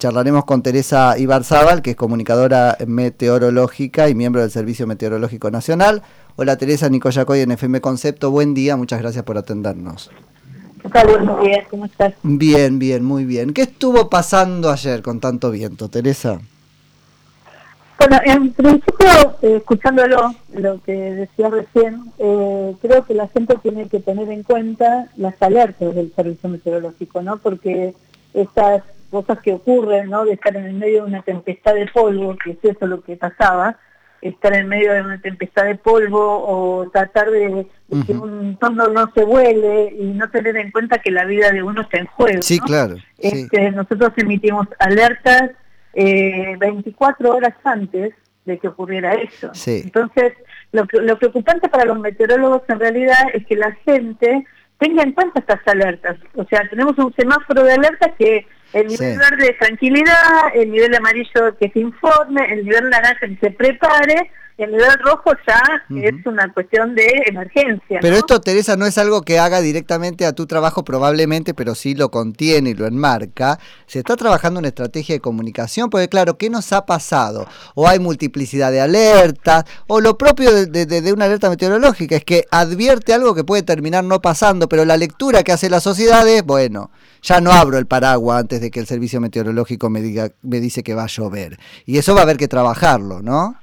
Charlaremos con Teresa Ibarzábal, que es comunicadora meteorológica y miembro del Servicio Meteorológico Nacional. Hola Teresa, Nico Yacoy en FM Concepto, buen día, muchas gracias por atendernos. ¿Qué tal? Buenos días, ¿cómo estás? Bien, bien, muy bien. ¿Qué estuvo pasando ayer con tanto viento, Teresa? Bueno, en principio, eh, escuchándolo, lo que decía recién, eh, creo que la gente tiene que tener en cuenta las alertas del servicio meteorológico, ¿no? Porque estas cosas que ocurren, ¿no? De estar en el medio de una tempestad de polvo, que es eso lo que pasaba, estar en medio de una tempestad de polvo o tratar de, que un torno no se vuele y no tener en cuenta que la vida de uno está en juego. Sí, claro. Este, Nosotros emitimos alertas eh, 24 horas antes de que ocurriera eso. Entonces, lo, lo preocupante para los meteorólogos en realidad es que la gente tenga en cuenta estas alertas. O sea, tenemos un semáforo de alertas que el nivel verde es tranquilidad, el nivel amarillo que se informe, el nivel naranja que se prepare, el nivel rojo ya es una cuestión de emergencia. Pero esto, Teresa, no es algo que haga directamente a tu trabajo probablemente, pero sí lo contiene y lo enmarca. Se está trabajando una estrategia de comunicación, porque claro, ¿qué nos ha pasado? O hay multiplicidad de alertas, o lo propio de, de una alerta meteorológica, es que advierte algo que puede terminar no pasando, pero la lectura que hace la sociedad es, bueno, ya no abro el paraguas antes de que el servicio meteorológico me diga me dice que va a llover. Y eso va a haber que trabajarlo, ¿no?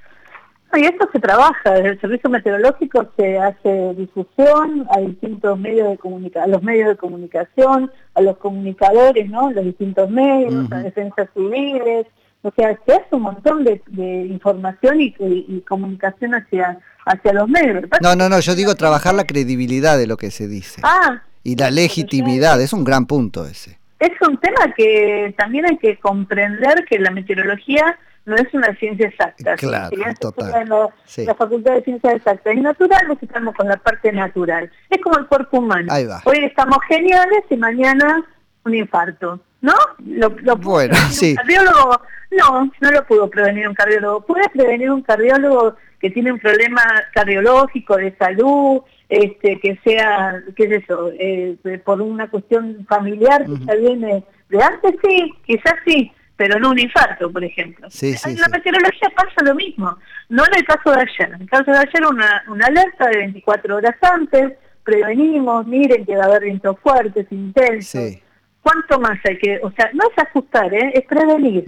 Y esto se trabaja, desde el servicio meteorológico se hace difusión a distintos medios de comunicación, a los medios de comunicación, a los comunicadores, ¿no? Los distintos medios, a defensas civiles, o sea, se hace un montón de, información y, y, comunicación hacia, hacia los medios. No, no, no, yo digo trabajar la credibilidad de lo que se dice. Ah, y la legitimidad, es un gran punto ese. Es un tema que también hay que comprender que la meteorología no es una ciencia exacta. Claro, total. La Facultad de Ciencias Exactas y Naturales estamos con la parte natural. Es como el cuerpo humano. Hoy estamos geniales y mañana un infarto. ¿No? Lo, bueno, sí. Un cardiólogo? No, no lo pudo prevenir un cardiólogo. Puede prevenir un cardiólogo que tiene un problema cardiológico de salud, este, que sea, qué es eso, eh, por una cuestión familiar que ya viene de antes, sí, quizás sí, pero no un infarto, por ejemplo. en la meteorología pasa lo mismo, no en el caso de ayer. En el caso de ayer una, una alerta de 24 horas antes, prevenimos, miren que va a haber vientos fuertes, intensos. ¿Cuánto más hay que, o sea, no es asustar, ¿eh? es prevenir,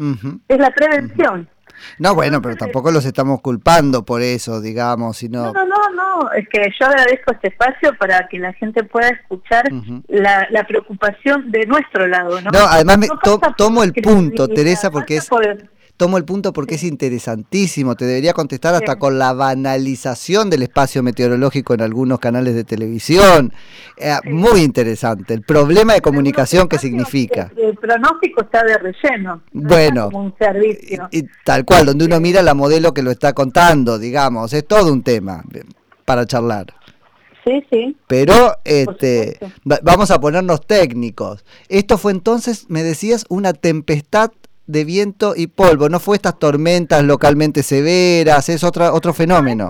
es la prevención. No, bueno, pero tampoco los estamos culpando por eso, digamos, sino... No, no, no, es que yo agradezco este espacio para que la gente pueda escuchar la, preocupación de nuestro lado, ¿no? No, además me tomo el punto, Teresa, porque es tomo el punto porque es interesantísimo. Te debería contestar hasta con la banalización del espacio meteorológico en algunos canales de televisión. Eh, muy interesante. El problema de comunicación que significa. El, pronóstico está de relleno. Bueno. un servicio. Y, tal cual, donde uno mira la modelo que lo está contando, digamos. Es todo un tema para charlar. Sí, sí. Pero este, vamos a ponernos técnicos. Esto fue entonces, me decías, una tempestad de viento y polvo, no fue estas tormentas localmente severas, es otra, otro fenómeno.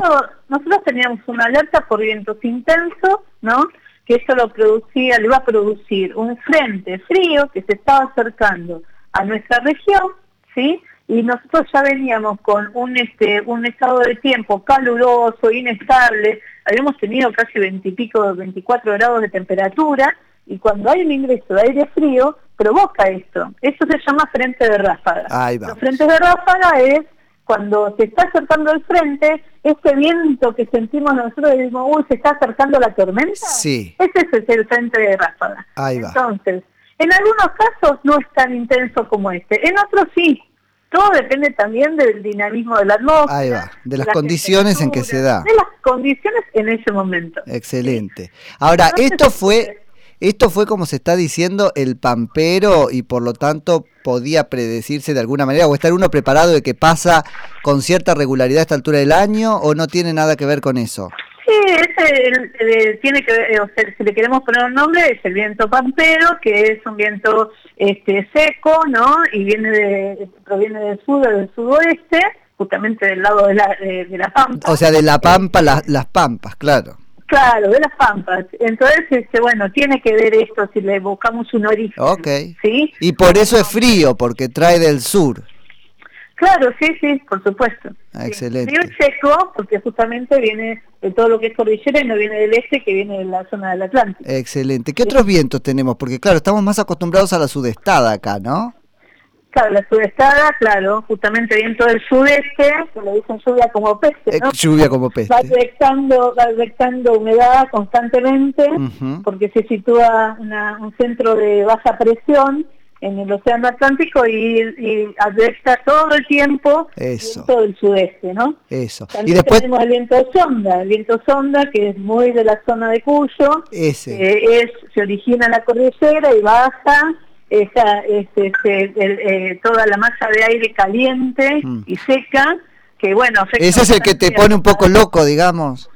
nosotros teníamos una alerta por vientos intensos, ¿no? Que eso lo producía, le iba a producir un frente frío que se estaba acercando a nuestra región, ¿sí? Y nosotros ya veníamos con un este un estado de tiempo caluroso, inestable, habíamos tenido casi veintipico, 24 grados de temperatura, y cuando hay un ingreso de aire frío, provoca esto. Eso se llama frente de ráfaga. Los frentes de ráfaga es cuando se está acercando el frente, ese viento que sentimos nosotros y decimos, uy, se está acercando la tormenta. Sí. Ese es el frente de ráfaga. Ahí va. Entonces, en algunos casos no es tan intenso como este, en otros sí. Todo depende también del dinamismo de la atmósfera. Ahí va, de las condiciones en que se da. De las condiciones en ese momento. Excelente. Ahora, esto fue esto fue como se está diciendo el pampero y por lo tanto podía predecirse de alguna manera o estar uno preparado de que pasa con cierta regularidad a esta altura del año o no tiene nada que ver con eso. Sí, ese tiene que ver, o sea, si le queremos poner un nombre, es el viento pampero, que es un viento este, seco, ¿no? Y viene de, proviene del sur, del sudoeste, justamente del lado de la, de, la pampa. O sea, de la pampa, las pampas, claro. Claro, de las pampas. Entonces, este, bueno, tiene que ver esto si le buscamos un origen. Ok. ¿Sí? Y por eso es frío, porque trae del sur. Claro, sí, sí, por supuesto. Ah, excelente. Frío seco, porque justamente viene de todo lo que es cordillera y no viene del este, que viene de la zona del Atlántico. Excelente. ¿Qué otros vientos tenemos? Porque claro, estamos más acostumbrados a la sudestada acá, ¿no? Claro, la sudestada, claro, justamente viento del sudeste, que le dicen lluvia como peste, ¿no? Eh, lluvia como peste. Va inyectando, va humedad constantemente, porque se sitúa una- un centro de baja presión en el Océano Atlántico y, y todo el tiempo Eso. viento del sudeste, ¿no? Eso. Y También después, tenemos el viento sonda, el viento sonda que es muy de la zona de Cuyo, ese. eh, es, se origina en la cordillera y baja esa, es, este, el- eh, toda la masa de aire caliente Mm. y seca, que bueno, Ese es el que te pone un poco loco, digamos.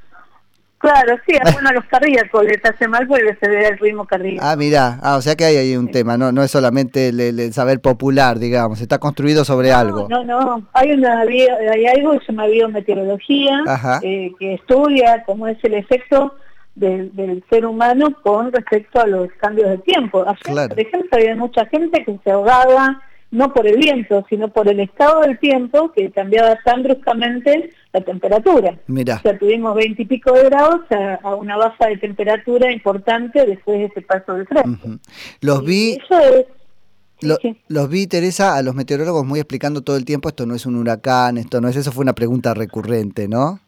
Claro, sí, es bueno a los cardíacos les hace mal porque se ve el ritmo cardíaco. Ah, mira, ah, o sea que hay ahí un tema, no, no es solamente el, saber popular, digamos, está construido sobre algo. No, no, hay una hay algo que se llama biometeorología eh, que estudia cómo es el efecto del, del ser humano con respecto a los cambios de tiempo. Ayer, Claro. por ejemplo, había mucha gente que se ahogaba no por el viento, sino por el estado del tiempo que cambiaba tan bruscamente la temperatura. Mira, O sea, tuvimos 20 y pico de grados a, a una baja de temperatura importante después de ese paso de frente. los Y vi, Eso es... sí, lo- sí. los vi, Teresa, a los meteorólogos muy explicando todo el tiempo, esto no es un huracán, esto no es, eso fue una pregunta recurrente, ¿no?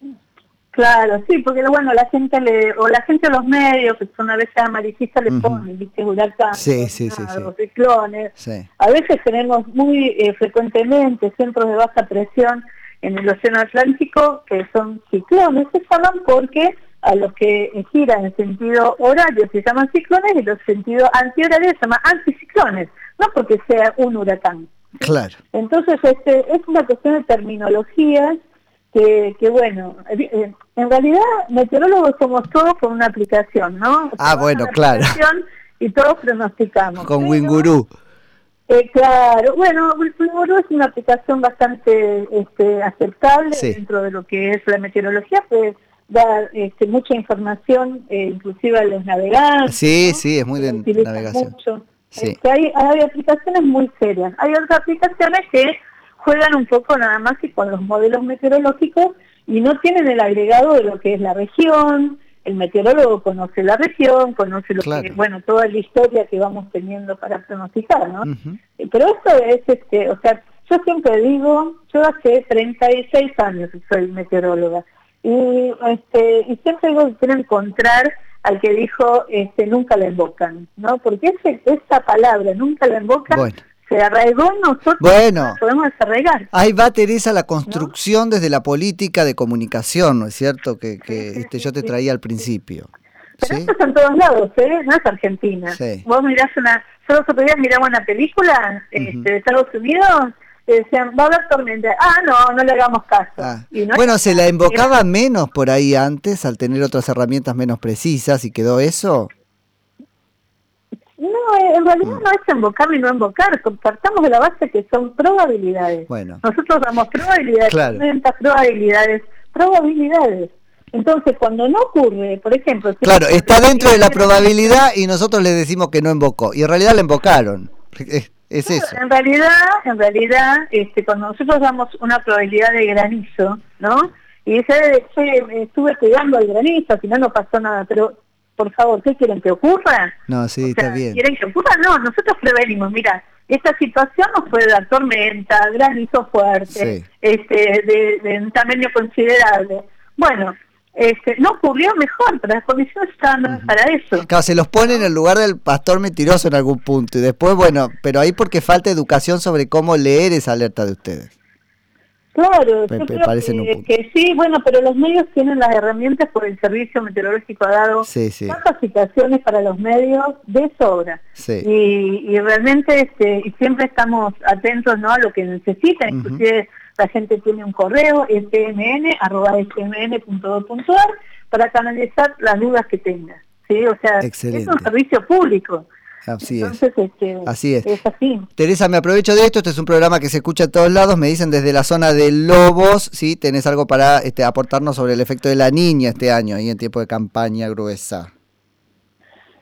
Claro, sí, porque bueno, la gente le, o la gente de los medios, que son a veces amarillistas, le ponen, viste, huracanes, Sí, sí, sí, tornados, sí. ciclones. A veces tenemos muy eh, frecuentemente centros de baja presión en el Océano Atlántico que son ciclones, se llaman porque a los que giran en sentido horario se llaman ciclones y los sentidos antihorarios se llaman anticiclones, no porque sea un huracán. Claro. Entonces, este, es una cuestión de terminologías que, que bueno, eh, en realidad meteorólogos somos todos con una aplicación, ¿no? Ah, bueno, claro. Y todos pronosticamos. Con Pero, Winguru. eh, claro, bueno, Winguru es una aplicación bastante este, aceptable Sí. dentro de lo que es la meteorología, puede dar este, mucha información, eh, inclusive a los navegantes. Sí, ¿no? sí, es muy de navegación. mucho. Sí. Este, hay, hay aplicaciones muy serias. Hay otras aplicaciones que juegan un poco nada más que con los modelos meteorológicos y no tienen el agregado de lo que es la región. El meteorólogo conoce la región, conoce lo Claro. que, bueno, toda la historia que vamos teniendo para pronosticar, ¿no? Eh, Pero esto es, este, o sea, yo siempre digo, yo hace 36 años que soy meteoróloga y, este, y siempre digo que quiero encontrar al que dijo, este, nunca la invocan, ¿no? Porque ese, esa palabra, nunca la invocan, Bueno. Se arraigó en nosotros, Bueno. no la podemos desarraigar. Ahí va, Teresa, la construcción desde la política de comunicación, ¿no es cierto? Que, que Sí, este, sí, yo te sí. traía al principio. Pero esto es en todos lados, ¿eh? No es Argentina. Vos mirás una... Yo los otros días miraba una película este, de Estados Unidos que decían, va a haber tormenta. Ah, no, no le hagamos caso. Ah. Y no Bueno, se la invocaba menos por ahí antes al tener otras herramientas menos precisas y quedó eso. No, eh, en realidad no es invocar ni no invocar. Partamos de la base que son probabilidades. Bueno. Nosotros damos probabilidades, Claro. tormentas, probabilidades, probabilidades. Entonces, cuando no ocurre, por ejemplo... si- Claro, está dentro de la probabilidad y nosotros le decimos que no invocó. Y en realidad la invocaron. Es, es eso. En realidad, en realidad, este, cuando nosotros damos una probabilidad de granizo, ¿no? Y dice, estuve cuidando el granizo, al final no pasó nada, pero por favor, ¿qué quieren que ocurra? No, sí, O está sea, bien. ¿Quieren que ocurra? No, nosotros prevenimos, mira, esta situación nos puede dar tormenta, granizo fuerte, Sí. este, de, de un tamaño considerable. Bueno, este, no ocurrió mejor, pero las condiciones estaban para eso. Claro, se los pone en el lugar del pastor mentiroso en algún punto. Y después, bueno, pero ahí porque falta educación sobre cómo leer esa alerta de ustedes. Claro, Me- yo me creo parece en un que, sí, bueno, pero los medios tienen las herramientas por el servicio meteorológico ha dado Sí, sí. capacitaciones para los medios de sobra. Sí. Y, y realmente este, y siempre estamos atentos ¿no? a lo que necesitan, inclusive la gente tiene un correo, smn.smn.gov.ar, para canalizar las dudas que tenga. ¿sí? O sea, Excelente. es un servicio público. Así es. Entonces, este, Así es. Es así. Teresa, me aprovecho de esto, este es un programa que se escucha a todos lados, me dicen desde la zona de Lobos, si tenés algo para este, aportarnos sobre el efecto de la niña este año y en tiempo de campaña gruesa.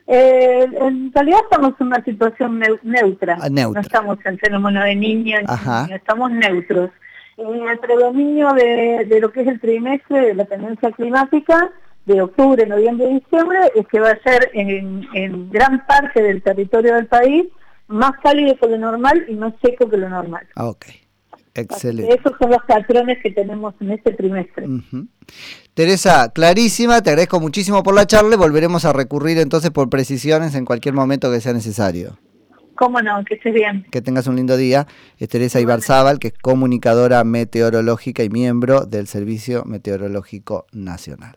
Eh, en realidad estamos en una situación neu- neutra. Ah, neutra. No estamos en fenómeno de niña, niño, estamos neutros. Eh, el predominio de, de lo que es el trimestre de la tendencia climática de octubre, noviembre y diciembre es que va a ser en, en gran parte del territorio del país más cálido que lo normal y más seco que lo normal. Ah, ok, excelente. esos son los patrones que tenemos en este trimestre. Teresa, clarísima, te agradezco muchísimo por la charla y volveremos a recurrir entonces por precisiones en cualquier momento que sea necesario. ¿Cómo no? Que estés bien. Que tengas un lindo día. Es Teresa Ibarzábal, que es comunicadora meteorológica y miembro del Servicio Meteorológico Nacional.